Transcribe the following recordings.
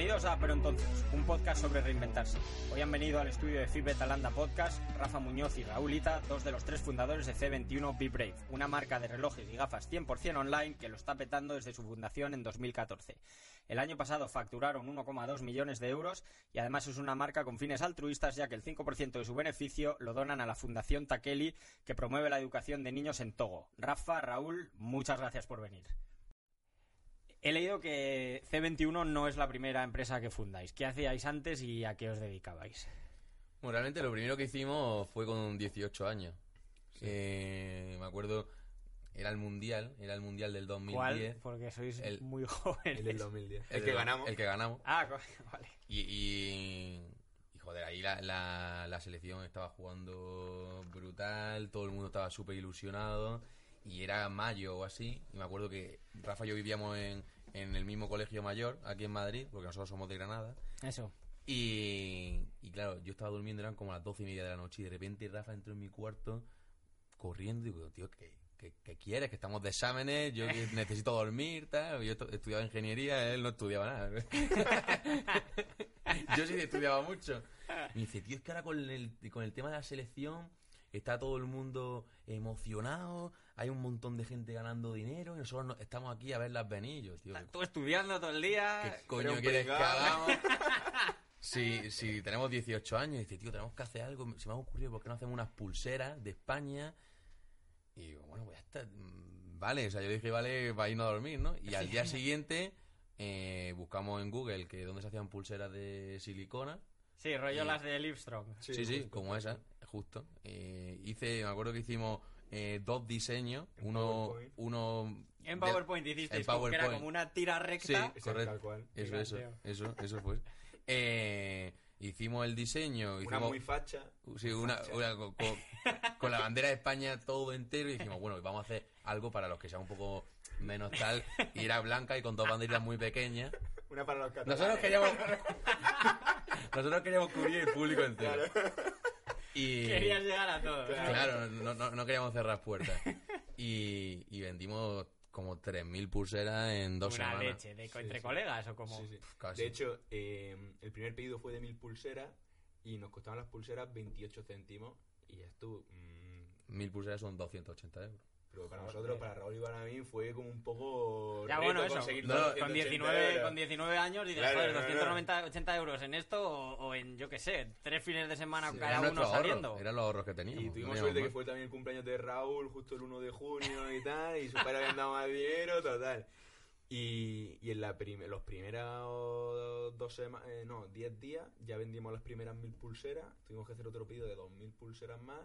Bienvenidos a Pero Entonces, un podcast sobre reinventarse. Hoy han venido al estudio de Fitbet Alanda Podcast Rafa Muñoz y Raúlita, dos de los tres fundadores de C21 Be Brave, una marca de relojes y gafas 100% online que lo está petando desde su fundación en 2014. El año pasado facturaron 1,2 millones de euros y además es una marca con fines altruistas ya que el 5% de su beneficio lo donan a la Fundación Takeli que promueve la educación de niños en Togo. Rafa, Raúl, muchas gracias por venir. He leído que C21 no es la primera empresa que fundáis. ¿Qué hacíais antes y a qué os dedicabais? Bueno, realmente lo primero que hicimos fue con 18 años. Eh, me acuerdo, era el mundial, era el mundial del 2010. ¿Cuál? Porque sois El- muy jóvenes. El del 2010. El que ganamos. El que ganamos. Ah, vale. Y, y, y, joder, ahí la, la, la selección estaba jugando brutal, todo el mundo estaba súper ilusionado. Y era mayo o así. Y me acuerdo que Rafa y yo vivíamos en, en el mismo colegio mayor, aquí en Madrid, porque nosotros somos de Granada. Eso. Y, y claro, yo estaba durmiendo, eran como las doce y media de la noche, y de repente Rafa entró en mi cuarto corriendo y digo, tío, ¿qué, qué, qué quieres? Que estamos de exámenes, yo que necesito dormir, tal. Yo estu- estudiaba ingeniería, él no estudiaba nada. yo sí que estudiaba mucho. Me dice, tío, es que ahora con el, con el tema de la selección está todo el mundo emocionado, hay un montón de gente ganando dinero y nosotros no- estamos aquí a verlas venir. Yo, tío, Tú estudiando todo el día. ¿Qué coño quieres que hagamos? Si, si tenemos 18 años, y dice, tío, tenemos que hacer algo. Se me ha ocurrido, ¿por qué no hacemos unas pulseras de España? Y digo, bueno, pues ya está. mm, Vale, o sea, yo dije, vale, para irnos a dormir, ¿no? Y al día siguiente eh, buscamos en Google que dónde se hacían pulseras de silicona. Sí, rollo Y- las de Livestrong. Sí, sí, como esa, justo. Eh, hice, me acuerdo que hicimos eh, dos diseños. En Uno, PowerPoint. uno En PowerPoint hicisteis como que era PowerPoint. como una tira Sí, recta. Exacto, correcto. tal cual. Eso, eso, eso, eso fue. Eh, hicimos el diseño, Una hicimos muy facha. sí, una, facha. una- con, con- con la bandera de España todo entero y dijimos, bueno, vamos a hacer algo para los que sean un poco menos tal. Y era blanca y con dos banderas muy pequeñas. Una para los catalanes. Nosotros queríamos, nosotros queríamos cubrir el público entero. Y, Querías llegar a todo. Claro, no, no, no queríamos cerrar puertas. Y, y vendimos como 3.000 pulseras en dos Una semanas. leche. De, entre colegas o como. Sí, sí. casi. De hecho, eh, el primer pedido fue de mil pulseras y nos costaban las pulseras 28 céntimos y ya estuvo. mm, Mil pulseras son 280 euros. Pero para nosotros, para Raúl y para mí, fue como un poco. Ya reto bueno, eso. No, con, 280 19, euros. con 19 años dices, Claro, joder, no, no. 290, 80 euros en esto o, o en, yo qué sé, tres fines de semana Sí, cada uno saliendo. Eran los ahorros que teníamos. Y tuvimos teníamos suerte que fue también el cumpleaños de Raúl, justo el 1 de junio y tal, y su padre había dado más dinero, total. Y, y en la prim- los primeros dos semanas, no, 10 días, ya vendimos las primeras mil pulseras, tuvimos que hacer otro pedido de 2.000 pulseras más.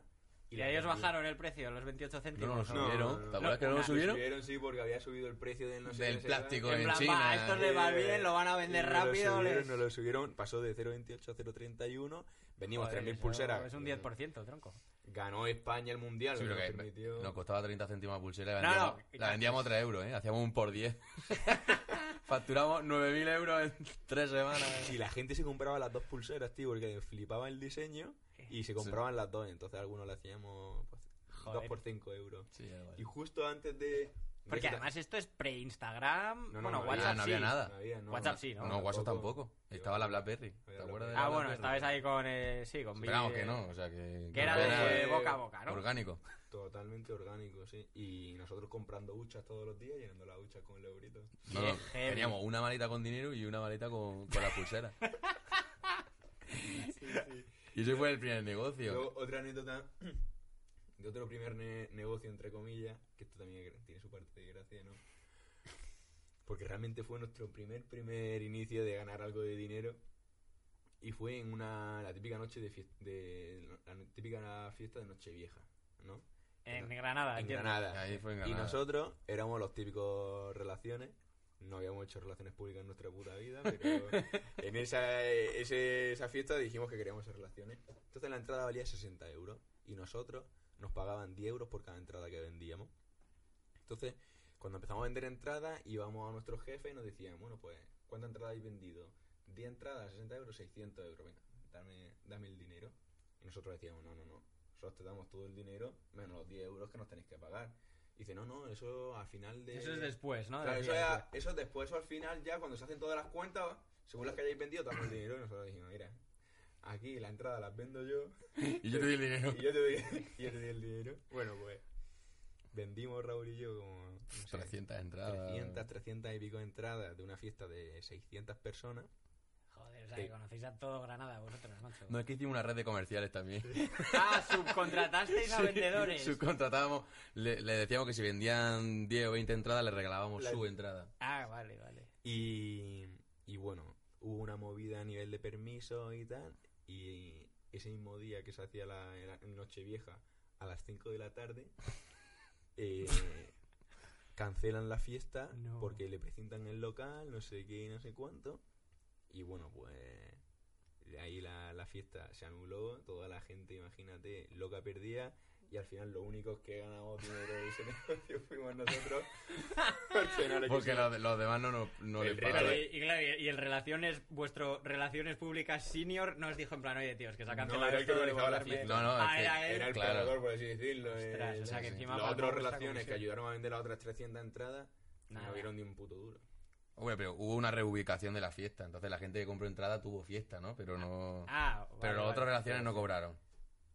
Y las ahí os vendimos. bajaron el precio, los 28 No, céntimos. no, ¿o? subieron. no, no. ¿Te acuerdas que no lo subieron? Subieron, sí, porque había subido el precio del no sé Del plástico. En en plan, China. va, estos le va bien, lo van a Y vender nos lo rápido. subieron, les- nos lo subieron, pasó de 0.28 a 0.31, vendimos Joder, 3.000 eso pulseras. Es un 10%, tronco. Ganó España el mundial, Sí, lo que permitió. nos costaba 30 céntimos la pulsera y No, vendíamos, no. la vendíamos a 3 euros, ¿eh? Hacíamos un por 10. Facturamos 9.000 euros en 3 semanas. Y la gente se compraba las dos pulseras, tío, porque flipaba el diseño y se compraban las dos. Entonces algunos le hacíamos pues, Joder. por 5 euros. Sí. Y justo antes de. Porque de- además esto es pre-Instagram. No, no, bueno, no WhatsApp había- no había sí. nada. no había, no, WhatsApp sí, ¿no? No, WhatsApp tampoco. Estaba la BlackBerry. ¿Te acuerdas de Ah, la bueno, BlackBerry? estabais ahí con. eh, sí, con Esperamos que no, o sea que... Que era de boca a boca, ¿no? Orgánico. Totalmente orgánico, sí. Y nosotros comprando huchas todos los días, llenando las huchas con el eurito. No, no, teníamos una maleta con dinero y una maleta con, con la pulsera. Y ese fue el primer negocio. Luego, otra anécdota de otro primer ne- negocio, entre comillas, que esto también tiene su parte de gracia, ¿no? Porque realmente fue nuestro primer, primer inicio de ganar algo de dinero. Y fue en una, la típica noche de, fies- de la típica fiesta de Nochevieja, ¿no? En Granada, en entiendo. Granada. Ahí fue en Y Granada. nosotros éramos los típicos relaciones. No habíamos hecho relaciones públicas en nuestra puta vida, pero en esa, ese- esa fiesta dijimos que queríamos hacer relaciones. Entonces la entrada valía 60 euros y nosotros nos pagaban 10 euros por cada entrada que vendíamos. Entonces, cuando empezamos a vender entradas, íbamos a nuestro jefe y nos decían, bueno, pues, ¿cuántas entradas habéis vendido? 10 entradas, 60 euros, 600 euros, venga, dame, dame el dinero. Y nosotros decíamos, no, no, no, nosotros te damos todo el dinero, menos los 10 euros que nos tenéis que pagar. Y dice, no, no, eso al final de... Eso es después, ¿no? Claro, eso, es, eso es después, eso al final ya cuando se hacen todas las cuentas, según las que hayáis vendido, te el dinero y nosotros dijimos, mira, aquí la entrada las vendo yo Y yo te di el dinero. y yo te doy, y yo te doy el dinero. Bueno, pues vendimos Raúl y yo como no sé, 300 entradas. 300, 300 y pico entradas de una fiesta de 600 personas. O sea, Sí. que conocéis a todo Granada vosotros, macho. No, es que hicimos una red de comerciales también. Ah, subcontratasteis a vendedores. Subcontratábamos, le, le decíamos que si vendían 10 o 20 entradas, le regalábamos La- su entrada. Ah, vale, vale. Y, y bueno, hubo una movida a nivel de permiso y tal. Y ese mismo día que se hacía la, la Nochevieja a las 5 de la tarde, eh, cancelan la fiesta No. porque le presentan el local, no sé qué, no sé cuánto. Y bueno, pues ahí la, la fiesta se anuló, toda la gente, imagínate, loca perdida. Y al final lo único que ganamos dinero de ese negocio fuimos nosotros. porque no Porque los, los demás no, nos- no El les pagaban. y, y claro, y- y el relaciones, vuestro relaciones públicas senior nos dijo en plan, oye tíos, que se ha No, cancelado era el que esto, organizaba la fiesta. No, no, es Ah, que- era él. Era el Claro. pagador, por así decirlo. Ostras, eh, o sea que encima otras vuestra relaciones que ayudaron a vender las otras 300 entradas Nada. no vieron ni un puto duro. Bueno, pero hubo una reubicación de la fiesta. Entonces la gente que compró entrada tuvo fiesta, ¿no? Pero no. Ah, pero vale, los otros vale. relaciones no cobraron.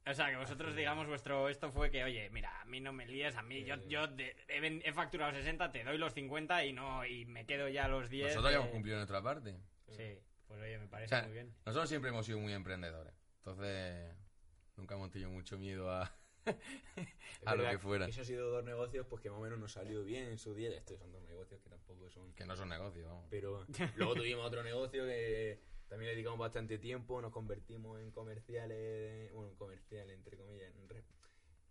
O sea, que vosotros, digamos, vuestro esto fue que, oye, mira, a mí no me líes, a mí, yo, yo de- he, ven- he facturado 60, te doy los 50 y no y me quedo ya los 10. Nosotros ya hemos cumplido nuestra parte. Sí, pues oye, me O parece sea, muy bien. nosotros siempre hemos sido muy emprendedores. Entonces, nunca hemos tenido mucho miedo a, a lo que fuera. Eso ha sido dos negocios pues que más o menos nos salió bien en su día. Estos son dos negocios que tampoco son... Que no son negocios, vamos. Pero luego tuvimos otro negocio que también le dedicamos bastante tiempo. Nos convertimos en comerciales... Bueno, en comerciales, entre comillas. En re-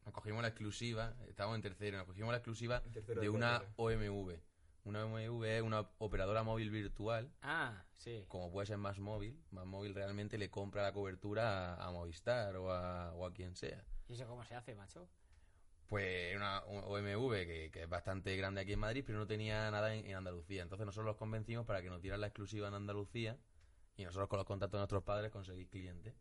Nos cogimos la exclusiva, estábamos en tercero, nos cogimos la exclusiva tercero de una. OMV. Una OMV es una operadora móvil virtual, Ah, sí. como puede ser más móvil. Más móvil realmente le compra la cobertura a, a Movistar o a, o a quien sea. ¿Y eso cómo se hace, macho? Pues una un OMV que, que es bastante grande aquí en Madrid, pero no tenía nada en, en Andalucía. Entonces nosotros los convencimos para que nos dieran la exclusiva en Andalucía y nosotros con los contactos de nuestros padres conseguir clientes.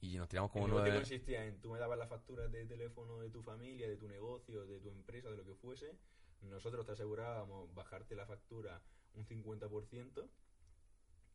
Y nos tiramos como nueve... consistía en tú me dabas las facturas de teléfono de tu familia, de tu negocio, de tu empresa, de lo que fuese. Nosotros te asegurábamos bajarte la factura un 50%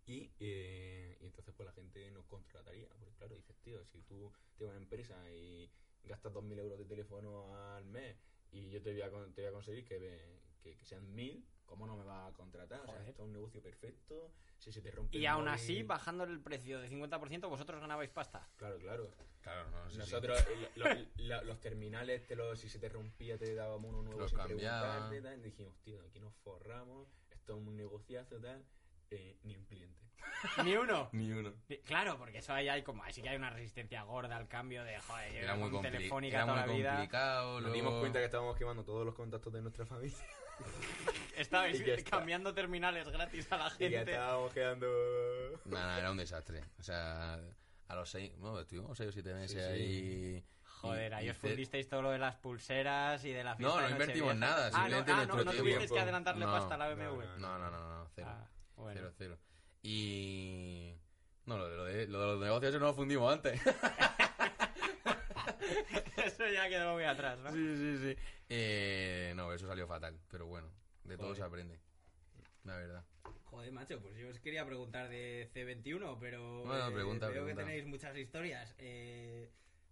y, eh, y entonces pues la gente nos contrataría. Porque claro, dices, tío, si tú tienes una empresa y gastas 2.000 euros de teléfono al mes y yo te voy a, con- te voy a conseguir que, ve- que, que sean 1.000, ¿cómo no me vas a contratar? O sea, esto es un negocio perfecto. Si se te rompe Y el aún móvil- así, bajando el precio de 50%, vosotros ganabais pasta. Claro, claro. Claro, no, sí, sí. Nosotros, eh, lo- lo- la- los terminales, te los, si se te rompía, te dábamos uno nuevo Los sin preguntarte, tal. Y dijimos, tío, aquí nos forramos, esto es un negociazo, tal. Eh, ni un cliente. Ni uno. Ni uno. Claro, porque eso ahí hay como, ahí sí que hay una resistencia gorda al cambio de, joder, yo Era muy, compli- telefónica era toda muy la vida. complicado. Nos luego- dimos cuenta que estábamos quemando todos los contactos de nuestra familia Estabais cambiando terminales gratis a la y ya gente. estábamos quedando... Nada, era un desastre. O sea, a los seis, no, estuvimos seis o siete meses Sí, sí. ahí. Joder, y- ahí y os fundisteis todo lo de las pulseras y de la fiesta No, no de invertimos nada, Ah, no, simplemente ah, no, nuestro no tuvisteis que adelantarle No, pasta a la no, BMW. no, No, no, no, no, cero. Ah, bueno. Cero, cero. Y. No, lo de, lo de, lo de los negocios no lo fundimos antes. Eso ya quedó muy atrás, ¿no? sí, sí, sí. Eh, no, eso salió fatal. Pero bueno, de todo se aprende. La verdad. Joder, macho, pues yo os quería preguntar de C21, pero Bueno, eh, pregunta, veo pregunta. que tenéis muchas historias. Eh,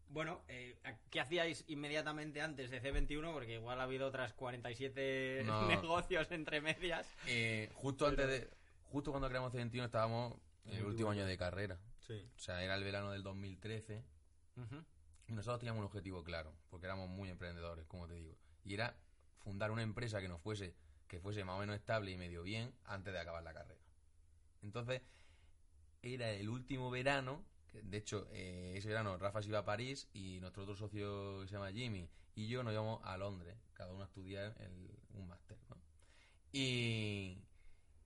bueno, eh, ¿qué hacíais inmediatamente antes de C21? Porque igual ha habido otras 47 No. negocios entre medias. Eh, justo antes de. Justo cuando creamos C21 estábamos en el último año de carrera. Sí. O sea, era el verano del 2013. Y nosotros teníamos un objetivo claro, porque éramos muy emprendedores, como te digo. Y era fundar una empresa que nos fuese, que fuese más o menos estable y medio bien antes de acabar la carrera. Entonces, era el último verano que, de hecho, eh, ese verano Rafa se iba a París y nuestro otro socio que se llama Jimmy y yo nos íbamos a Londres, cada uno a estudiar el- un máster, ¿no? Y,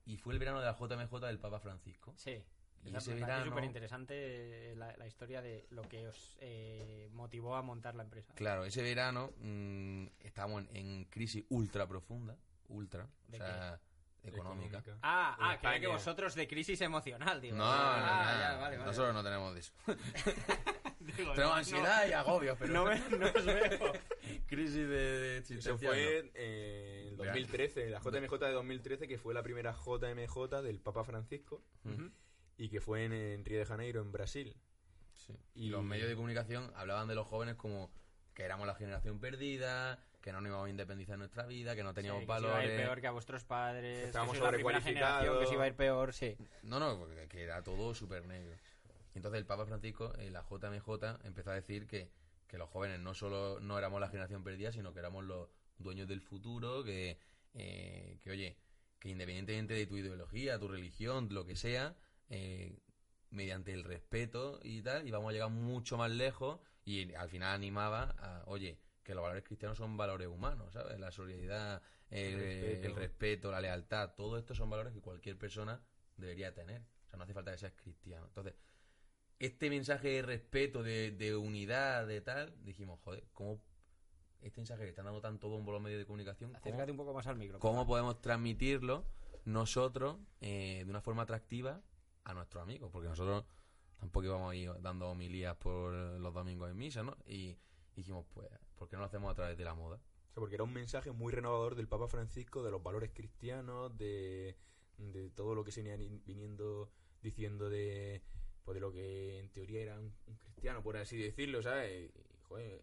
y fue el verano de la JMJ del Papa Francisco. Sí. Y ese verano- súper interesante la, la historia de lo que os eh, motivó a montar la empresa. Claro, ese verano mm, estábamos en, en crisis ultra profunda, ultra, o ¿De sea, económica. Ah, En ah, creía que vosotros de crisis emocional, digo. No, no, ah, no, ya, vale, vale. nosotros no tenemos de eso. Digo, Tenemos no, ansiedad y agobios, pero No, me- no os veo. crisis de, de Eso fue eh, en 2013, la JMJ de 2013, que fue la primera JMJ del Papa Francisco y que fue en, en Río de Janeiro, en Brasil. Sí. Y Y- los medios de comunicación hablaban de los jóvenes como que éramos la generación perdida, que no nos íbamos a independizar en nuestra vida, que no teníamos Sí, que iba a ir valores. peor que a vuestros padres. Que Estábamos sois la primera sobrecualificados. generación que os iba a ir peor, sí. No, no, porque que era todo súper negro. Y Entonces el Papa Francisco, en la JMJ, empezó a decir que, que los jóvenes no solo no éramos la generación perdida, sino que éramos los dueños del futuro, que, eh, que oye, que independientemente de tu ideología, tu religión, lo que sea, eh, mediante el respeto y tal, íbamos a llegar mucho más lejos y al final animaba a, oye, que los valores cristianos son valores humanos, ¿sabes? La solidaridad, el, El respeto. el respeto, la lealtad, todo esto son valores que cualquier persona debería tener. O sea, no hace falta que seas cristiano. Entonces, este mensaje de respeto, de, de unidad, de tal, dijimos, joder, ¿cómo este mensaje que están dando tanto bombo los medios de comunicación, ¿cómo, Acércate un poco más al micro. cómo podemos transmitirlo nosotros eh, de una forma atractiva a nuestros amigos? Porque nosotros tampoco íbamos a ir dando homilías por los domingos en misa, ¿no? Y dijimos, pues, ¿por qué no lo hacemos a través de la moda? O sea, porque era un mensaje muy renovador del Papa Francisco, de los valores cristianos, de, de todo lo que se venía ni- viniendo diciendo de, pues, de lo que en teoría era un, un cristiano, por así decirlo, ¿sabes? Y, joder,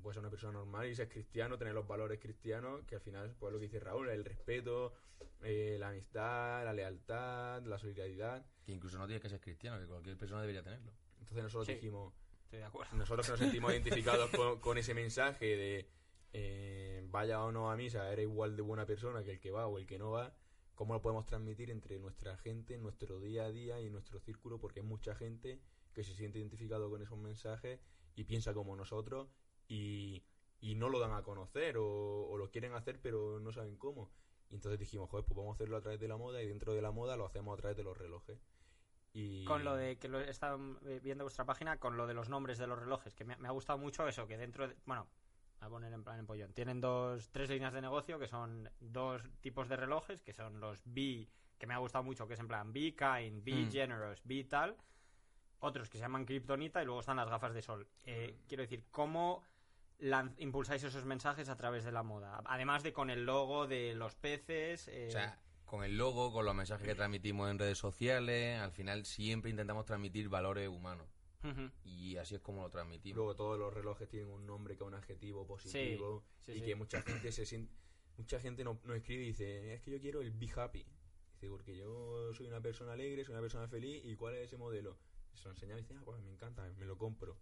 tú puedes ser una persona normal y ser cristiano, tener los valores cristianos, que al final, pues lo que dice Raúl, el respeto, eh, la amistad, la lealtad, la solidaridad. Que incluso no tienes que ser cristiano, que cualquier persona debería tenerlo. Entonces nosotros Sí. dijimos, Estoy de acuerdo. nosotros que nos sentimos identificados con, con ese mensaje de eh, vaya o no a misa, eres igual de buena persona que el que va o el que no va, ¿cómo lo podemos transmitir entre nuestra gente, en nuestro día a día y en nuestro círculo? Porque hay mucha gente que se siente identificado con esos mensajes y piensa como nosotros y, y no lo dan a conocer o, o lo quieren hacer pero no saben cómo. Y entonces dijimos, joder, pues vamos a hacerlo a través de la moda y dentro de la moda lo hacemos a través de los relojes. Y... Con lo de que lo he estado eh, viendo vuestra página, con lo de los nombres de los relojes, que me, me ha gustado mucho eso, que dentro de. Bueno, a poner en plan en pollón. Tienen dos, tres líneas de negocio que son dos tipos de relojes, que son los B, que me ha gustado mucho, que es en plan Be Kind, Be Mm. Generous, Be tal. Otros que se llaman Kryptonita y luego están las gafas de sol. Eh, Mm. Quiero decir, ¿cómo impulsáis esos mensajes a través de la moda? Además de con el logo de los peces. eh, O sea, con el logo, con los mensajes que transmitimos en redes sociales, al final siempre intentamos transmitir valores humanos. Y así es como lo transmitimos. Luego todos los relojes tienen un nombre que es un adjetivo positivo sí, y sí. que mucha gente se siente, mucha gente no, no escribe y dice, es que yo quiero el be happy. Dice, porque yo soy una persona alegre, soy una persona feliz y cuál es ese modelo. Se lo enseñan y dicen, ah, pues me encanta, me lo compro.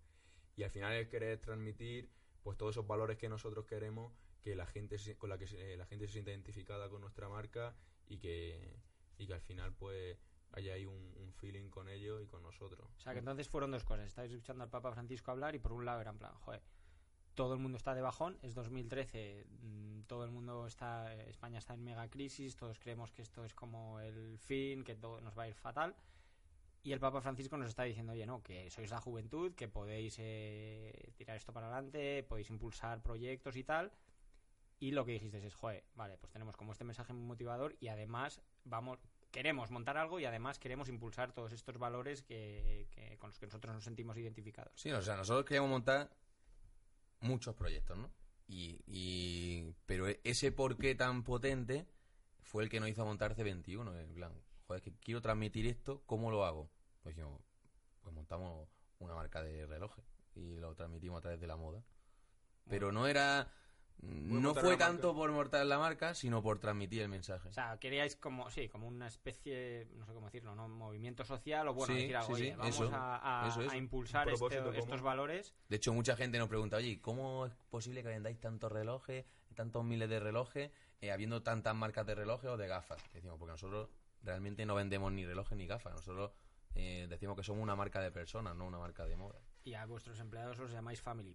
Y al final es querer transmitir pues todos esos valores que nosotros queremos que la gente con la que se- la gente se sienta identificada con nuestra marca y que y que al final pues haya ahí un, un feeling con ellos y con nosotros. O sea, que entonces fueron dos cosas. Estáis escuchando al Papa Francisco hablar y por un lado era en plan, joder, todo el mundo está de bajón, es 2013, mm, todo el mundo está, España está en mega crisis, todos creemos que esto es como el fin, que todo nos va a ir fatal. Y el Papa Francisco nos está diciendo, oye, no, que sois la juventud, que podéis eh, tirar esto para adelante, podéis impulsar proyectos y tal. Y lo que dijiste es, joder, vale, pues tenemos como este mensaje muy motivador y además vamos, queremos montar algo y además queremos impulsar todos estos valores que, con los que nosotros nos sentimos identificados. Sí, o sea, nosotros queríamos montar muchos proyectos, ¿no? Y, y- pero ese porqué tan potente fue el que nos hizo montar C21. En plan, joder, que quiero transmitir esto, ¿cómo lo hago? Pues dijimos, pues montamos una marca de relojes y lo transmitimos a través de la moda. Pero no era... No fue marca. tanto por montar la marca, sino por transmitir el mensaje. O sea, queríais como, sí, como una especie, no sé cómo decirlo, ¿no? Movimiento social o bueno, Sí, decir algo, sí, oye, sí, vamos eso, a, a- eso, eso. a impulsar este- estos valores. De hecho, mucha gente nos pregunta, oye, ¿cómo es posible que vendáis tantos relojes, tantos miles de relojes, eh, habiendo tantas marcas de relojes o de gafas? Decimos, porque nosotros realmente no vendemos ni relojes ni gafas. Nosotros eh, decimos que somos una marca de personas, no una marca de moda. Y a vuestros empleados os llamáis Family.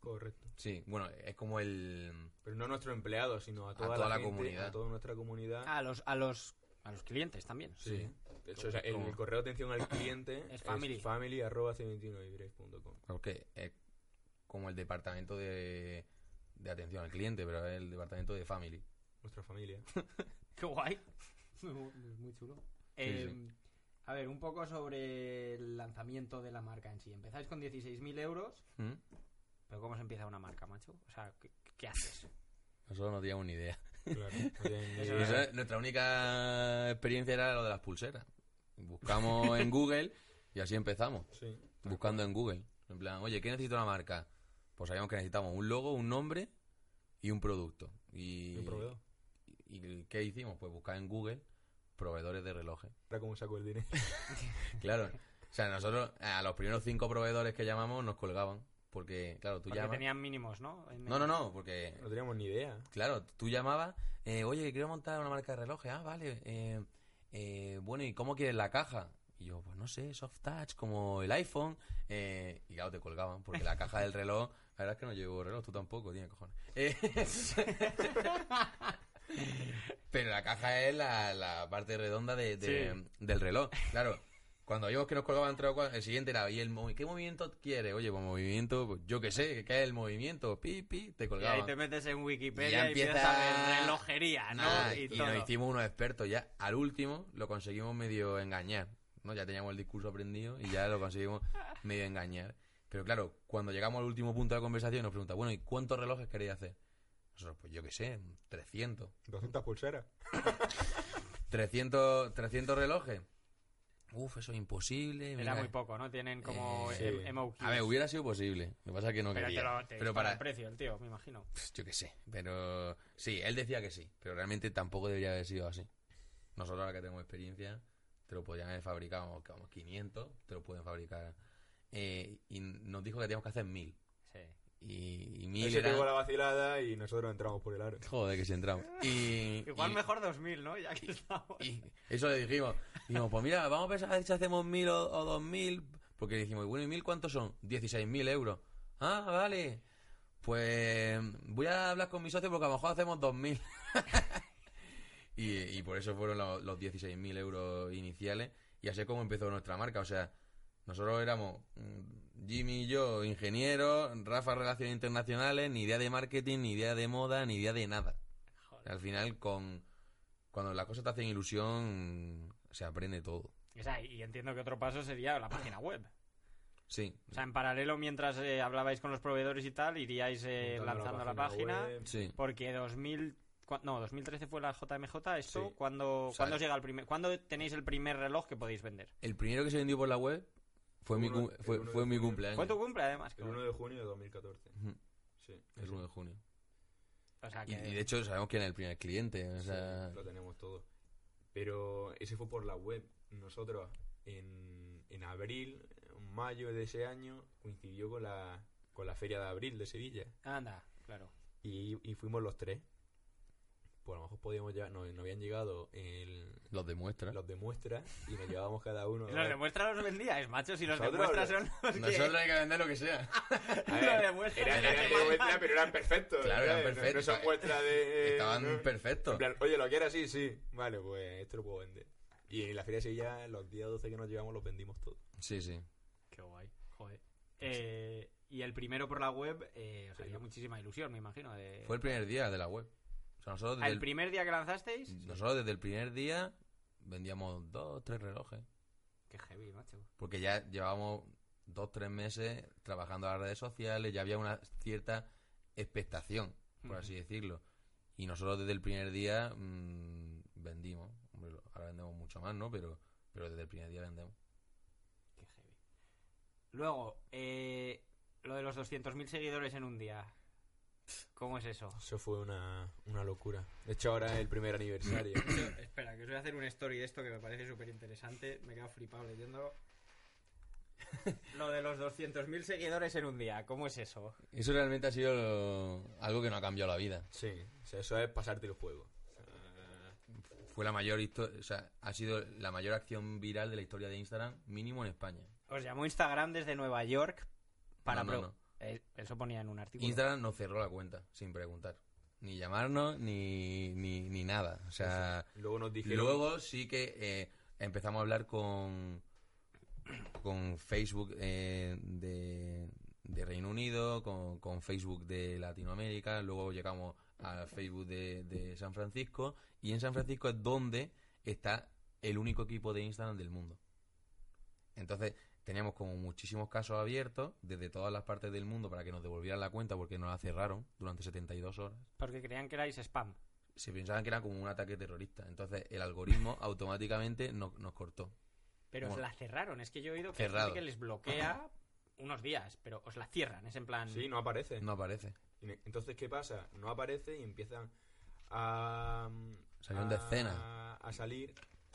Correcto. Sí, bueno, es como el... Pero no a nuestros empleados, sino a toda, toda la gente, comunidad. A toda nuestra comunidad. A los, a los, a los clientes también. sí. De hecho, o sea, el, correo de atención al cliente Es es family. family, arroba c21ibreak.com. Porque es como el departamento de, de atención al cliente, pero es el departamento de family. Nuestra familia. Qué guay. Es muy chulo. Eh, sí. A ver, un poco sobre el lanzamiento de la marca en sí. Empezáis con 16.000 euros, ¿Mm? pero ¿cómo se empieza una marca, macho? O sea, ¿qué, qué haces? Nosotros no teníamos ni idea. Claro. no tienen ni Eso idea. nuestra única experiencia era lo de las pulseras. Buscamos en Google y así empezamos. Sí. Buscando en Google. En plan, oye, ¿qué necesita una marca? Pues sabíamos que necesitamos un logo, un nombre y un producto. Y, Y un proveedor. ¿Y qué hicimos? Pues buscar en Google proveedores de relojes. Era como saco el dinero. Claro. O sea, nosotros a los primeros cinco proveedores que llamamos nos colgaban. Porque, claro, tú Porque llamas... tenían mínimos, ¿no? En- No, no, no, porque No teníamos ni idea. Claro, tú llamabas, eh, oye, quiero montar una marca de relojes. Ah, vale. eh, eh, bueno, ¿y cómo quieres la caja? Y yo, pues no sé, soft touch, como el iPhone. eh, y claro, te colgaban, porque la caja del reloj, la verdad es que no llevo reloj, tú tampoco, tiene cojones. Eh, pero la caja es la, la parte redonda de, de- Sí. del reloj. Claro, cuando vimos que nos colgaban tres o cuatro, el siguiente era, ¿y el qué movimiento quiere? Oye, pues movimiento, pues, yo qué sé, ¿qué es el movimiento? Pi, pi, te Y colgaban. ahí te metes en Y Wikipedia ya y, empiezas empieza- a ver relojería, ¿no? Nada, y y todo. nos hicimos unos expertos ya. Al último lo conseguimos medio engañar. ¿no? Ya teníamos el discurso aprendido y ya lo conseguimos medio engañar. Pero claro, cuando llegamos al último punto de la conversación nos pregunta, bueno, ¿y cuántos relojes queréis hacer? Nosotros, pues yo qué sé, 300. 200 pulseras. 300, 300 relojes. Uf, eso es imposible. Era mira. muy poco, ¿no? Tienen como Eh, em- sí. A ver, hubiera sido posible. Lo que pasa es que no pero te quería. lo te pero para, el precio, el tío, me imagino. Yo qué sé, pero sí, él decía que sí, pero realmente tampoco debería haber sido así. Nosotros ahora que tenemos experiencia, te lo podrían haber fabricado como 500, te lo pueden fabricar. Eh, y nos dijo que teníamos que hacer 1000. Y, y Él 1000 se era... pegó la vacilada y nosotros entramos por el aro. Joder, que si entramos. Y, Igual y- mejor 2000, ¿no? Ya que estamos. y eso le dijimos. Dijimos, pues mira, vamos a pensar a ver si hacemos 1000 o, o 2000. Porque dijimos, bueno, ¿y 1000 cuántos son? 16.000 euros. Ah, vale. Pues voy a hablar con mi socio porque a lo mejor hacemos 2000. y, y por eso fueron los, los 16.000 euros iniciales. Y así es como empezó nuestra marca. O sea, nosotros éramos mm, Jimmy y yo, ingenieros, Rafa, Relaciones Internacionales, ni idea de marketing, ni idea de moda, ni idea de nada. Joder. Al final, con cuando las cosas te hacen ilusión, se aprende todo. O sea, y entiendo que otro paso sería la página web. Sí, O sea, en paralelo, mientras eh, hablabais con los proveedores y tal, iríais eh, lanzando la página. sí. Porque 2000... cua- No, 2013 fue la JMJ, ¿esto? Sí. ¿Cuándo, O sea, ¿cuándo os llega el primer... ¿Cuándo tenéis el primer reloj que podéis vender? El primero que se vendió por la web fue, mi, uno- cum- el fue, uno fue de mi junio. cumpleaños. Fue tu cumple, además. El 1 de junio de 2014. Ujú, Sí. El 1 de junio. O sea, Y, que... y de hecho sabemos quién es el primer cliente. O Sí, sea, lo tenemos todo. Pero ese fue por la web. Nosotros en, en abril, en mayo de ese año, coincidió con la, con la feria de abril de Sevilla. Anda, claro. Y, y fuimos los tres. Pues a lo mejor podíamos llevar, no, no habían llegado el- los demuestra. los de muestra y nos llevábamos cada uno. Los de muestra los vendíais, macho. Si los de Nosotros, muestra son los que... Nosotros hay que vender lo que sea. A Lo ver, de muestra eran, era eran que de muestra, pero eran perfectos. Claro, eran perfectos. No, son muestras de. Estaban ¿no? perfectos. En plan, oye, ¿lo quieres así? Sí. Vale, pues esto lo puedo vender. Y en la feria de Sevilla, los días 12 que nos llevamos, los vendimos todos. Sí, sí. Qué guay, joder. Eh, y el primero por la web eh, os Sí. haría muchísima ilusión, me imagino. De... Fue el primer día de la web. O sea, nosotros desde ¿El el, primer día que lanzasteis? nosotros desde el primer día vendíamos dos, tres relojes. Qué heavy, macho. Porque ya llevábamos dos, tres meses trabajando en las redes sociales, ya había una cierta expectación, por así decirlo. Y nosotros desde el primer día mm, vendimos. Hombre, ahora vendemos mucho más, ¿no? Pero, pero desde el primer día vendemos. Qué heavy. Luego, eh, lo de los 200.000 seguidores en un día. ¿Cómo es eso? Eso fue una, una locura. De hecho, ahora es el primer aniversario. espera, que os voy a hacer una story de esto que me parece súper interesante. Me he quedado flipado leyéndolo. Lo de los 200.000 seguidores en un día, ¿cómo es eso? Eso realmente ha sido lo- algo que no ha cambiado la vida. sí, o sea, eso es pasarte el juego. Fue la mayor histo- o sea, ha sido la mayor acción viral de la historia de Instagram, mínimo en España. Os llamó Instagram desde Nueva York para... No, no, pro- no. Eh, eso ponía en un artículo. Instagram nos cerró la cuenta, sin preguntar. Ni llamarnos, ni, ni, ni nada. O sea, Luego nos dijeron... luego sí que eh, empezamos a hablar con, con Facebook eh, de, de Reino Unido, con, con Facebook de Latinoamérica, luego llegamos al Facebook de, de San Francisco, y en San Francisco es donde está el único equipo de Instagram del mundo. Entonces, teníamos como muchísimos casos abiertos desde todas las partes del mundo para que nos devolvieran la cuenta porque nos la cerraron durante 72 horas. Porque creían que erais spam. Se pensaban que era como un ataque terrorista. Entonces, el algoritmo automáticamente no- nos cortó. Pero os la cerraron. Es que yo he oído que gente que les bloquea unos días, pero os la cierran. Es en plan... Sí, no aparece. No aparece. Entonces, ¿qué pasa? No aparece y empiezan a... Salieron a- decenas. A salir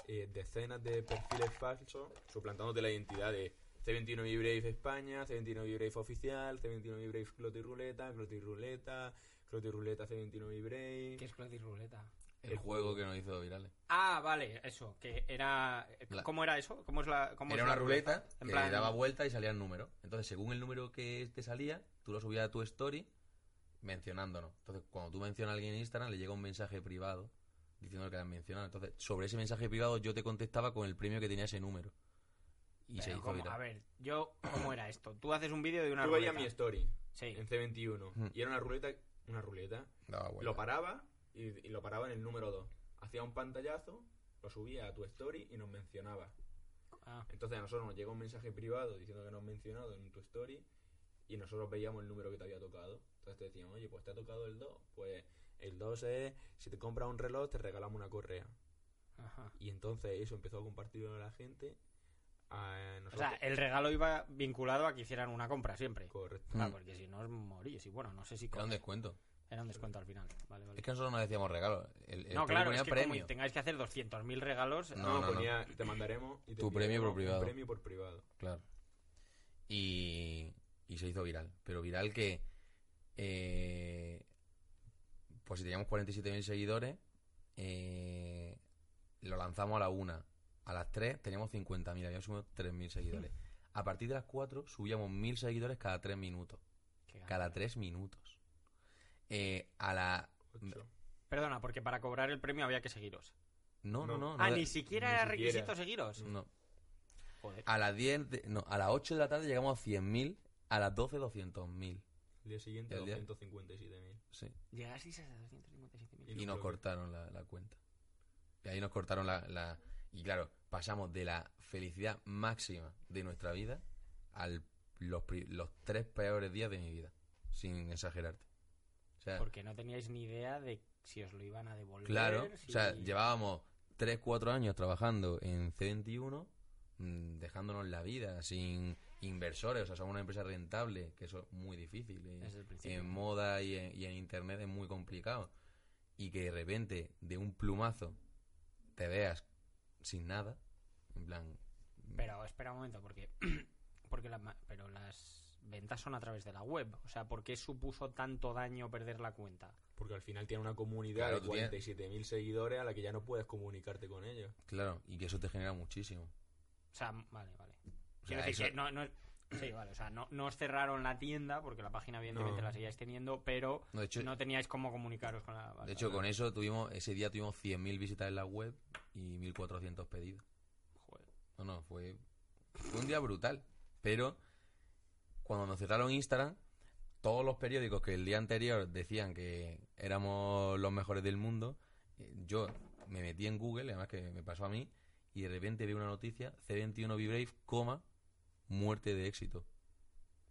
eh, decenas de perfiles falsos suplantándote la identidad de C21 Brave España, C21 Brave Oficial, C21 Brave Cloti Ruleta, Cloti Ruleta, Cloti Ruleta C21 Brave... ¿Qué es Cloti Ruleta? El El juego juego. que nos hizo virales. Ah, vale, eso. Que era... La- ¿Cómo era eso? ¿Cómo es la... Cómo Era es una la ruleta En que plan- daba vuelta y salía el número. Entonces, según el número que te salía, tú lo subías a tu story mencionándonos. Entonces, cuando tú mencionas a alguien en Instagram, le llega un mensaje privado diciendo que has mencionado. Entonces, sobre ese mensaje privado yo te contestaba con el premio que tenía ese número. Y se Pero hizo ¿cómo? viral. A ver, yo... ¿Cómo era esto? Tú haces un vídeo de una Tú veías ruleta. mi story Sí. en C21 Mm. y era una ruleta, una ruleta. Lo paraba y, y lo paraba en el número 2. Hacía un pantallazo, lo subía a tu story y nos mencionaba. Ah, Entonces a nosotros nos llega un mensaje privado diciendo que nos mencionado en tu story y nosotros veíamos el número que te había tocado. Entonces te decían, oye, pues te ha tocado el 2. Pues el 2 es, si te compras un reloj, te regalamos una correa. ajá. Y entonces eso empezó a compartirlo a la gente. A O sea, el regalo iba vinculado a que hicieran una compra siempre. Correcto. Mm. porque si no os morís. Y bueno, no sé si... Era un descuento. Era un descuento al final. Vale, vale. Es que nosotros no decíamos regalo. El, el no, claro, ponía es que premio. como tengáis que hacer 200.000 regalos... No, No, no, te mandaremos y te Tu premio por privado. Un premio por privado. Claro. Y, y se hizo viral. Pero viral que. eh, pues si teníamos 47.000 seguidores, eh, lo lanzamos a la una. A las 3 teníamos 50.000, habíamos subido 3.000 seguidores. A partir de las 4 subíamos 1.000 seguidores cada 3 minutos. Qué. Cada 3 minutos. Eh, a la. Ocho. Perdona, porque para cobrar el premio había que seguiros. No, no, No. no. no ah, de- ni siquiera ni era siquiera. requisito seguiros. no. Joder. A las 10. de- no, a las 8 de la tarde llegamos a 100.000. A las 12, 200.000. El día siguiente, El día- 257.000. Sí. Llegasteis a 257.000. Y y no nos cortaron la, la cuenta. Y ahí nos cortaron la, la- Y claro, pasamos de la felicidad máxima de nuestra vida a los, los tres peores días de mi vida. Sin exagerarte. O sea, Porque no teníais ni idea de si os lo iban a devolver. claro, si- o sea, llevábamos 3, 4 años trabajando en C21, mm, dejándonos la vida, sin inversores, o sea, somos una empresa rentable, que eso es muy difícil. principio. en moda y en, y en internet es muy complicado. Y que de repente, de un plumazo, te veas sin nada, en plan... Pero espera un momento, porque. porque la ma- pero las ventas son a través de la web. O sea, ¿por qué supuso tanto daño perder la cuenta? Porque al final tiene una comunidad Claro, de tú tienes- 47.000 seguidores a la que ya no puedes comunicarte con ellos. Claro, y que eso te genera muchísimo. O sea, vale, vale. O Quiero sea, decir eso- que no, no, sí, vale, o sea, no, no os cerraron la tienda porque la página evidentemente No. la seguíais teniendo, pero no, de hecho, no teníais cómo comunicaros con la... vale, de hecho vale, con eso tuvimos ese día tuvimos 100.000 visitas en la web y 1.400 pedidos. joder. No, no, fue, fue un día brutal. Pero cuando nos cerraron Instagram, todos los periódicos que el día anterior decían que éramos los mejores del mundo, eh, yo me metí en Google, además que me pasó a mí, y de repente vi una noticia, C21 Vibrave, coma, muerte de éxito.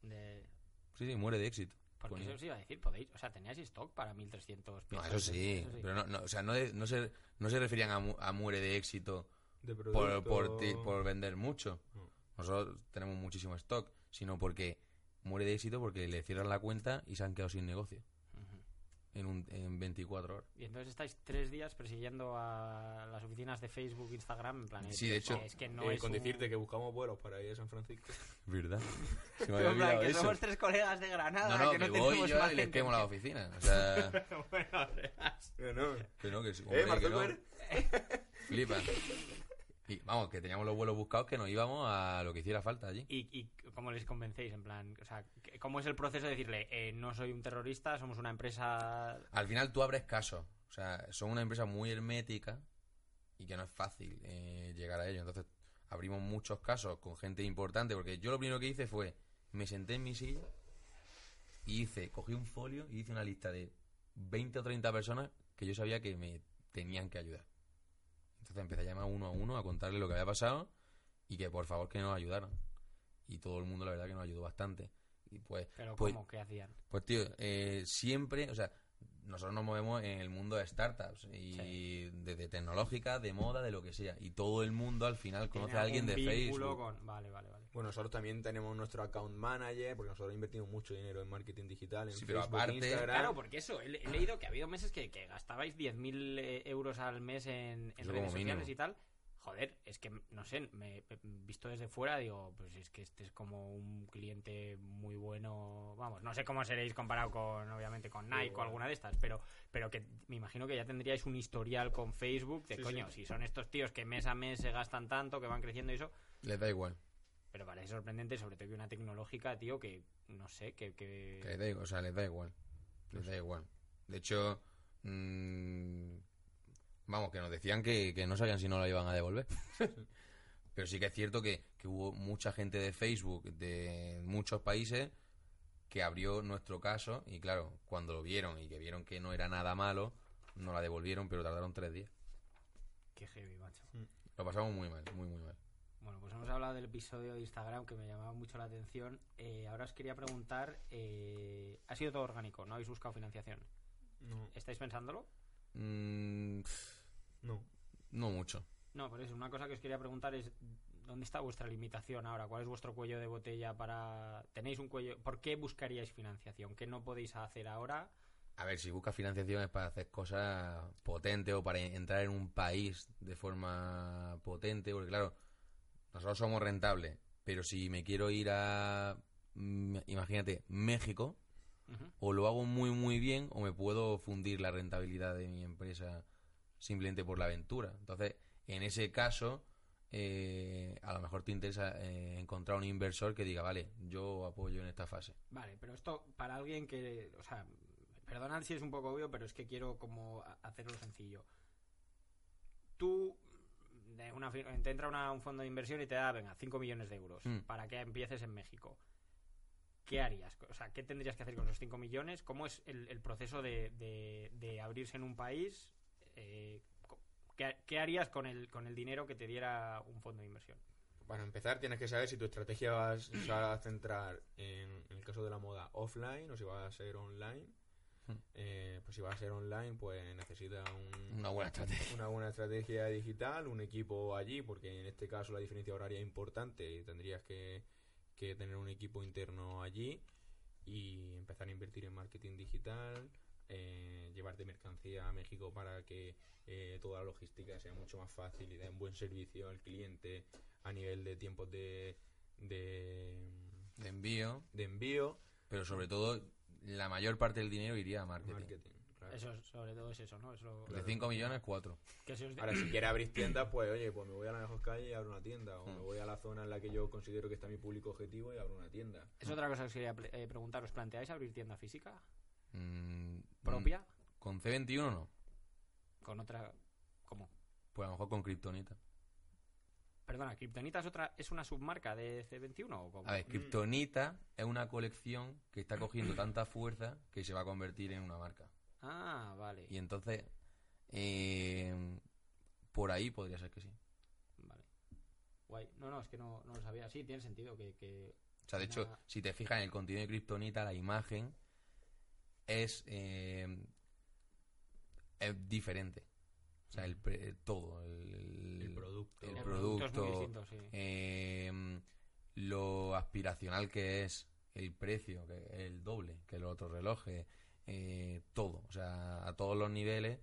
De- Sí, sí, muere de éxito. Porque Ponía. eso os iba a decir, podéis, o sea, teníais stock para 1300 No, piezas. eso sí, pero no, no, o sea, no, de- no, se, no se referían a, mu- a muere de éxito De por, por, ti- por vender mucho. No. Nosotros tenemos muchísimo stock, sino porque muere de éxito porque le cierran la cuenta y se han quedado sin negocio. En, un, en 24 horas. Y entonces estáis tres días persiguiendo a las oficinas de Facebook, Instagram, en plan... Sí, de hecho, es que no Eh, es con un- decirte que buscamos vuelos para ir a San Francisco. ¿Verdad? Se me En había que eso. somos tres colegas de Granada, No, no, que que, no voy tenemos yo más y les quemo la oficina. O sea, Bueno. Eh, no. que no, que sí, Eh, hombre, Mark que no. Zuckerberg. Y vamos, que teníamos los vuelos buscados que nos íbamos a lo que hiciera falta allí. ¿Y, y cómo les convencéis? En plan, o sea, ¿cómo es el proceso de decirle, eh, no soy un terrorista, somos una empresa... Al final tú abres caso. O sea, son una empresa muy hermética y que no es fácil eh, llegar a ello. Entonces abrimos muchos casos con gente importante porque yo lo primero que hice fue, me senté en mi silla y hice, cogí un folio y hice una lista de 20 o 30 personas que yo sabía que me tenían que ayudar. Entonces empecé a llamar uno a uno a contarle lo que había pasado y que por favor que nos ayudaran. Y todo el mundo la verdad que nos ayudó bastante. Y pues, ¿Pero pues, cómo? ¿Qué hacían? pues tío, eh, siempre, o sea, nosotros nos movemos en el mundo de startups y de, de tecnológica, de moda, de lo que sea. Y todo el mundo al final conoce ¿Tiene a alguien de Facebook. con- Vale, vale, vale. Bueno, nosotros también tenemos nuestro account manager, porque nosotros invertimos mucho dinero en marketing digital, en Sí, pero Facebook, aparte- Instagram. Claro, porque eso, he, he leído que ha habido meses que, que gastabais 10.000 eh, euros al mes en, en redes sociales mínimo. y tal. Joder, es que, no sé, me he visto desde fuera, digo, pues es que este es como un cliente muy bueno. Vamos, no sé cómo seréis comparado con, obviamente, con Nike o bueno. alguna de estas, pero, pero que me imagino que ya tendríais un historial con Facebook de, Sí, coño, sí. si son estos tíos que mes a mes se gastan tanto, que van creciendo y eso, Les da igual. pero parece sorprendente, sobre todo que una tecnológica, tío, que, no sé, que... que... Que les da igual, o sea, les da igual. Les da igual. De hecho, mm, vamos, que nos decían que, que no sabían si no la iban a devolver. Pero sí que es cierto que, que hubo mucha gente de Facebook de muchos países que abrió nuestro caso y claro, cuando lo vieron y que vieron que no era nada malo, no la devolvieron, pero tardaron tres días. Qué heavy, macho. Lo pasamos muy mal, muy, muy mal. Bueno, pues hemos hablado del episodio de Instagram que me llamaba mucho la atención. Eh, ahora os quería preguntar, eh, ha sido todo orgánico, ¿no habéis buscado financiación? No, ¿Estáis pensándolo? Mm, no. no mucho. No, por eso, una cosa que os quería preguntar es, ¿dónde está vuestra limitación ahora? ¿Cuál es vuestro cuello de botella para... ¿Tenéis un cuello? ¿Por qué buscaríais financiación? ¿Qué no podéis hacer ahora? A ver, si buscas financiación es para hacer cosas potentes o para entrar en un país de forma potente, porque claro, nosotros somos rentables, pero si me quiero ir a, mm, imagínate, México, O lo hago muy muy bien o me puedo fundir la rentabilidad de mi empresa simplemente por la aventura. Entonces, en ese caso, eh, a lo mejor te interesa eh, encontrar un inversor que diga, vale, yo apoyo en esta fase. Vale, pero esto para alguien que, o sea, perdonad si es un poco obvio, pero es que quiero como hacerlo sencillo. Tú, de una, fi- te entra una- un fondo de inversión y te da, venga, 5 millones de euros Mm. para que empieces en México. ¿Qué harías? O sea, ¿qué tendrías que hacer con esos 5 millones? ¿Cómo es el, el proceso de, de- de abrirse en un país? Eh, ¿qué, qué harías con el, con el dinero que te diera un fondo de inversión? Para empezar, tienes que saber si tu estrategia va a- se va a centrar en, en el caso de la moda offline o si va a ser online. Hmm. Eh, pues si va a ser online, pues necesita un- Una buena estrategia. una buena estrategia digital, un equipo allí, porque en este caso la diferencia horaria es importante y tendrías que, que tener un equipo interno allí y empezar a invertir en marketing digital, eh, llevarte mercancía a México para que eh, toda la logística sea mucho más fácil y den buen servicio al cliente a nivel de tiempos de, de, De envío, de envío. pero sobre todo la mayor parte del dinero iría a marketing. Marketing, claro. Eso, sobre todo es eso, ¿no? Es lo- De 5 millones, 4. que se os de- Ahora, si quieres abrir tiendas, pues oye, pues me voy a la mejor calle y abro una tienda. O Hmm. me voy a la zona en la que yo considero que está mi público objetivo y abro una tienda. Es otra cosa que os quería eh, preguntar. ¿Os planteáis abrir tienda física Mm, propia? mm, Con C21 no. Con otra... ¿Cómo? Pues a lo mejor con Kryptonita. Perdona, ¿Kryptonita es, otra, es una submarca de C21 o cómo? A ver, Kryptonita es una colección que está cogiendo tanta fuerza que se va a convertir en una marca. Ah, vale. Y entonces, eh, por ahí podría ser que sí. Vale. Guay. No, no, es que no, no lo sabía. Sí, tiene sentido que... que- O sea, de hecho, si te fijas en el contenido de Kryptonita, la imagen es, eh, es diferente. O sea, el pre- todo. El, El producto. el el producto, es muy distinto, sí. eh, lo aspiracional que es el precio, que es el doble que los otros relojes, eh, todo, o sea, a todos los niveles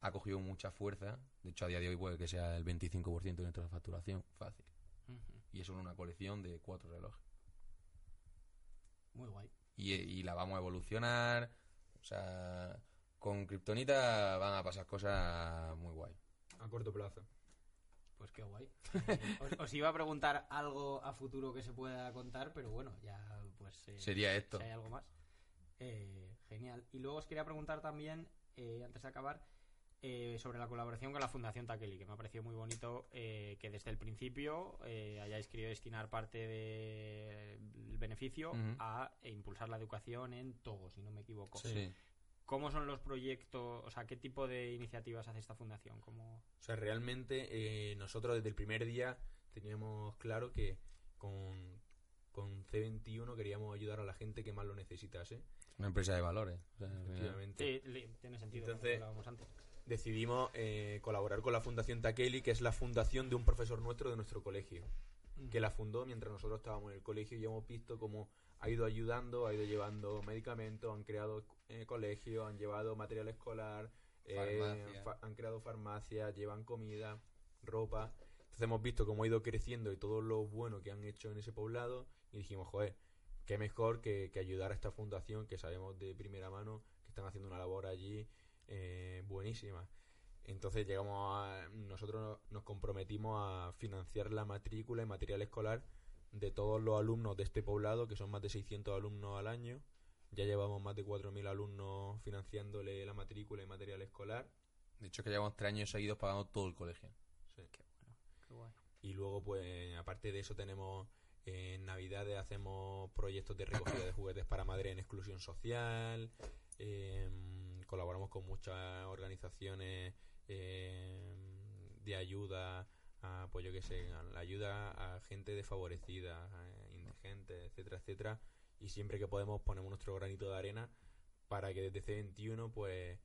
ha cogido mucha fuerza. De hecho, a día de hoy puede que sea el 25% de nuestra facturación, fácil. Y eso en una colección de cuatro relojes. Muy guay. Y, y la vamos a evolucionar. O sea, con Kryptonita van a pasar cosas muy guay. A corto plazo. Pues qué guay. os, os iba a preguntar algo a futuro que se pueda contar, pero bueno, ya pues... eh, Sería esto. Si hay algo más. Eh, genial. Y luego os quería preguntar también, eh, antes de acabar, eh, sobre la colaboración con la Fundación Takeli, que me ha parecido muy bonito eh, que desde el principio eh, hayáis querido destinar parte del beneficio a e impulsar la educación en Togo, si no me equivoco. Sí. ¿Cómo son los proyectos? O sea, ¿qué tipo de iniciativas hace esta fundación? ¿Cómo... O sea, realmente eh, nosotros desde el primer día teníamos claro que con, con C21 queríamos ayudar a la gente que más lo necesitase. Una empresa de valores. o sea. Efectivamente. Sí, tiene sentido. Entonces- como hablábamos antes. Decidimos eh, colaborar con la Fundación Takeli, que es la fundación de un profesor nuestro de nuestro colegio. que la fundó mientras nosotros estábamos en el colegio y hemos visto cómo ha ido ayudando, ha ido llevando medicamentos, han creado eh, colegios, han llevado material escolar, eh, han creado farmacias, llevan comida, ropa. Entonces hemos visto cómo ha ido creciendo y todo lo bueno que han hecho en ese poblado y dijimos, joder, qué mejor que, que ayudar a esta fundación que sabemos de primera mano que están haciendo una labor allí eh, buenísima. Entonces llegamos a, nosotros nos comprometimos a financiar la matrícula y material escolar de todos los alumnos de este poblado, que son más de 600 alumnos al año. Ya llevamos más de 4.000 alumnos financiándole la matrícula y material escolar. De hecho, es que llevamos tres años seguidos pagando todo el colegio. Sí. Qué guay. Y luego, pues, aparte de eso, tenemos en Navidades hacemos proyectos de recogida de juguetes para madres en exclusión social. eh, colaboramos con muchas organizaciones eh, de ayuda a, pues yo qué sé, a la ayuda a gente desfavorecida, a indigentes, etcétera, etcétera. Y siempre que podemos ponemos nuestro granito de arena para que desde C21, pues,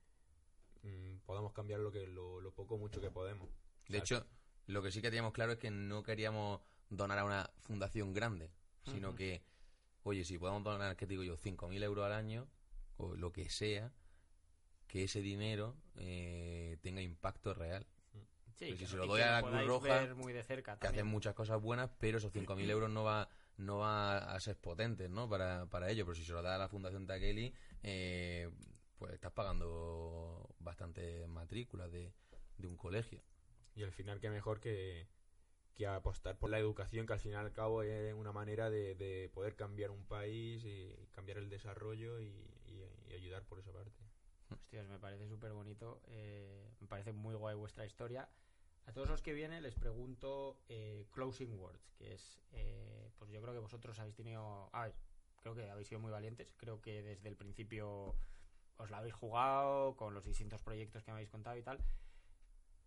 mm, podamos cambiar lo que lo, lo poco mucho que podemos. De hecho, lo que sí que teníamos claro es que no queríamos donar a una fundación grande, sino que, oye, si podemos donar, ¿qué te digo yo? 5.000 euros al año, o lo que sea, que ese dinero eh, tenga impacto real. Sí, Pues que- si se lo doy a la Cruz Roja, muy de cerca Que hacen muchas cosas buenas, pero esos 5.000 euros no va no va a ser potentes, ¿no? Para, para ello. Pero si se lo da a la Fundación Takeli, eh, pues estás pagando bastante matrículas de, de un colegio. Y al final, qué mejor que, que apostar por la educación, que al fin y al cabo es una manera de, de poder cambiar un país y cambiar el desarrollo y, ayudar por esa parte. Hostias, me parece súper bonito. eh, me parece muy guay vuestra historia. A todos los que vienen les pregunto eh, closing words, que es, eh, pues yo creo que vosotros habéis tenido, creo que habéis sido muy valientes. Creo que desde el principio os la habéis jugado con los distintos proyectos que me habéis contado y tal.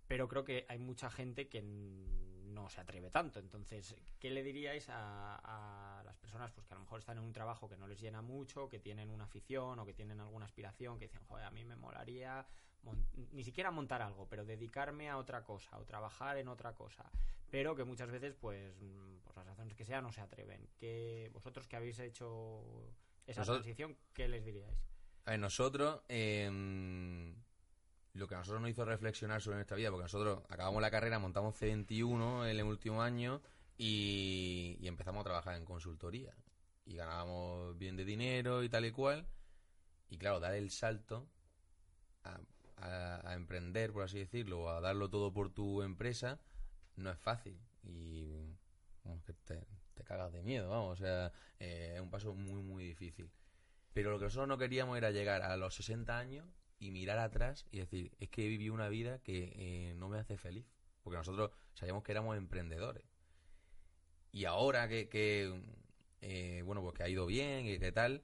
Pero creo que hay mucha gente que no se atreve tanto. Entonces, ¿qué le diríais a, a las personas pues, que a lo mejor están en un trabajo que no les llena mucho, que tienen una afición o que tienen alguna aspiración, que dicen, joder, a mí me molaría ni siquiera montar algo, pero dedicarme a otra cosa o trabajar en otra cosa, pero que muchas veces, pues, por las razones que sean, no se atreven. Que vosotros que habéis hecho esa transición, ¿qué les diríais? A ver, nosotros, eh, lo que a nosotros nos hizo reflexionar sobre nuestra vida, porque nosotros acabamos la carrera, montamos C21 en el último año y, empezamos a trabajar en consultoría. Y ganábamos bien de dinero y tal y cual. Y claro, dar el salto a, emprender, por así decirlo, o a darlo todo por tu empresa, no es fácil. Y vamos, que te, te cagas de miedo, vamos. O sea, eh, es un paso muy, muy difícil. Pero lo que nosotros no queríamos era llegar a los 60 años y mirar atrás y decir, es que he vivido una vida que eh, no me hace feliz. Porque nosotros sabíamos que éramos emprendedores. Y ahora que, eh, bueno, pues que ha ido bien y que tal,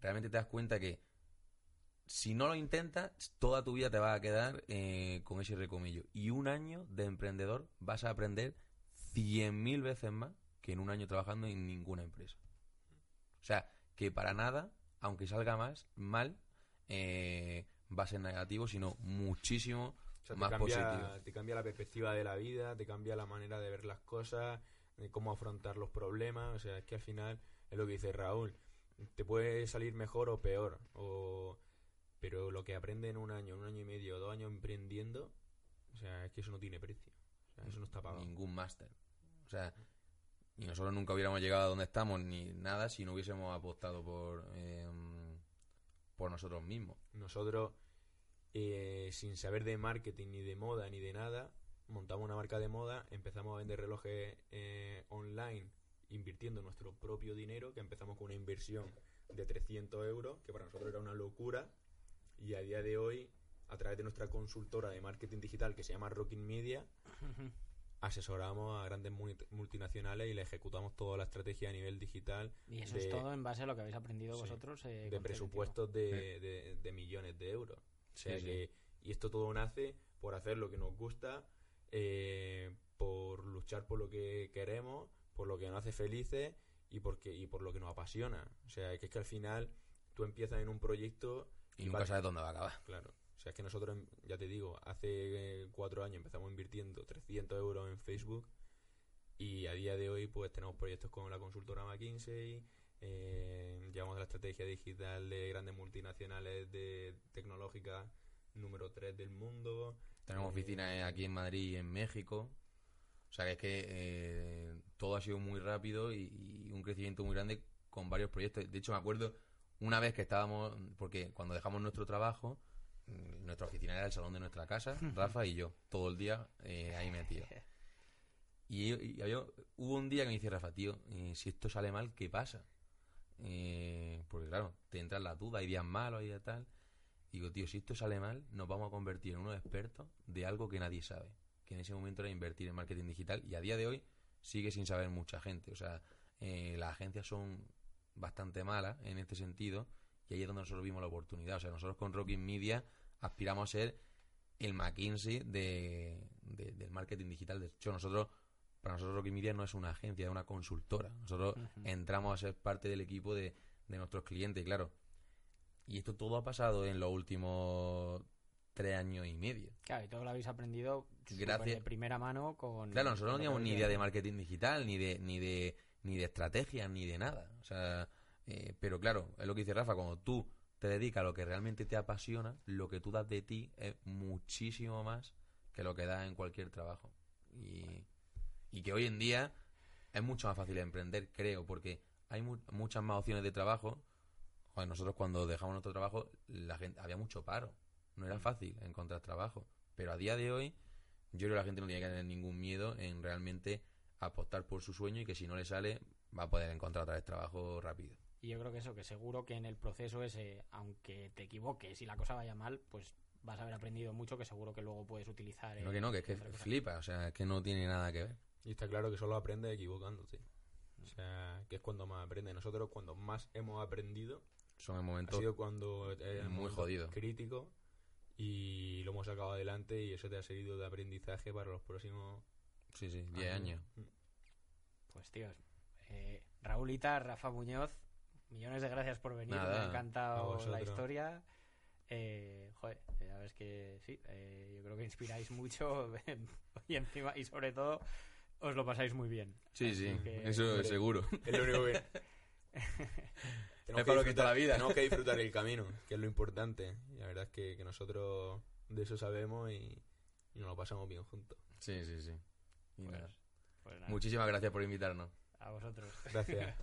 realmente te das cuenta que si no lo intentas, toda tu vida te va a quedar eh, con ese recomillo. Y un año de emprendedor vas a aprender 100.000 veces más que en un año trabajando en ninguna empresa. O sea, que para nada, aunque salga más mal, eh, va a ser negativo, sino muchísimo O sea, más te, cambia, positivo. te cambia la perspectiva de la vida, te cambia la manera de ver las cosas, de cómo afrontar los problemas. O sea, es que al final es lo que dice Raúl. Te puede salir mejor o peor. O... Pero lo que aprende en un año, un año y medio, dos años emprendiendo, o sea, es que eso no tiene precio. O sea, eso no está pagado. Ningún máster. O sea, y nosotros nunca hubiéramos llegado a donde estamos ni nada si no hubiésemos apostado por, eh, por nosotros mismos. Nosotros, eh, sin saber de marketing, ni de moda, ni de nada, montamos una marca de moda, empezamos a vender relojes eh, online invirtiendo nuestro propio dinero, que empezamos con una inversión de 300 euros, que para nosotros era una locura, y a día de hoy, a través de nuestra consultora de marketing digital que se llama Rocking Media, asesoramos a grandes multi- multinacionales y le ejecutamos toda la estrategia a nivel digital Y eso de, es todo en base a lo que habéis aprendido Sí. vosotros. eh, de presupuestos de, de- de millones de euros. O sea Sí, sí. que, y esto todo nace por hacer lo que nos gusta, eh, por luchar por lo que queremos, por lo que nos hace felices y, porque, y por lo que nos apasiona. O sea, que es que al final tú empiezas en un proyecto Y nunca vale, sabes dónde va a acabar. Claro. O sea, es que nosotros, ya te digo, hace eh, cuatro años empezamos invirtiendo 300 euros en Facebook y a día de hoy pues tenemos proyectos con la consultora McKinsey, eh, llevamos la estrategia digital de grandes multinacionales de tecnológicas número 3 del mundo. Tenemos Eh, oficinas aquí en Madrid y en México. O sea que es que eh, todo ha sido muy rápido y, y un crecimiento muy grande con varios proyectos. De hecho, me acuerdo una vez que estábamos, porque cuando dejamos nuestro trabajo, nuestra oficina era el salón de nuestra casa, Rafa y yo, todo el día eh, ahí metido. Y, y había- hubo un día que me dice Rafa, tío, eh, si esto sale mal, ¿qué pasa? Eh, porque claro, te entran las dudas, hay días malos, días tal. Y digo, tío, si esto sale mal, nos vamos a convertir en unos expertos de algo que nadie sabe. Que en ese momento era invertir en marketing digital y a día de hoy sigue sin saber mucha gente. O sea, eh, las agencias son bastante malas en este sentido y ahí es donde nosotros vimos la oportunidad. O sea, nosotros con Rocking Media aspiramos a ser el McKinsey de, de- del marketing digital. De hecho, nosotros, para nosotros Rocking Media no es una agencia, es una consultora. Nosotros entramos a ser parte del equipo de, de nuestros clientes, y claro. Y esto todo ha pasado en los últimos tres años y medio. Claro, y todo lo habéis aprendido Gracias. de primera mano con... Claro, nosotros no teníamos ni idea de marketing digital, ni de, ni de, ni de estrategia, ni de nada. O sea, eh, pero claro, es lo que dice Rafa, cuando tú te dedicas a lo que realmente te apasiona, lo que tú das de ti es muchísimo más que lo que das en cualquier trabajo. Y, y que hoy en día es mucho más fácil emprender, creo, porque hay mu- muchas más opciones de trabajo. Nosotros cuando dejamos nuestro trabajo, la gente había mucho paro. No era fácil encontrar trabajo. Pero a día de hoy, yo creo que la gente no tiene que tener ningún miedo en realmente apostar por su sueño y que si no le sale, va a poder encontrar otra vez trabajo rápido. Y yo creo que eso, que seguro que en el proceso ese, aunque te equivoques y la cosa vaya mal, pues vas a haber aprendido mucho que seguro que luego puedes utilizar. No en- que no, que es que flipa, o sea, es que no tiene nada que ver. Y está claro que solo aprendes equivocándote. O sea, que es cuando más aprendes. Nosotros cuando más hemos aprendido Son el ha momento sido cuando es muy jodido. crítico y lo hemos sacado adelante y eso te ha servido de aprendizaje para los próximos Sí, sí, 10 años. Pues tíos, eh, Raulita, Rafa Muñoz, millones de gracias por venir, Nada, me ha encantado la historia. Eh, joder, ya ves que sí, eh, yo creo que inspiráis mucho y encima y sobre todo os lo pasáis muy bien. Sí, Así sí, que- eso hombre. seguro. Es lo único que... Es para lo que está la vida. Tenemos que disfrutar el camino, que es lo importante. Y la verdad es que, que nosotros de eso sabemos y, y nos lo pasamos bien juntos. Sí, sí, sí. Pues, pues nada, Muchísimas gracias por invitarnos. a vosotros. Gracias.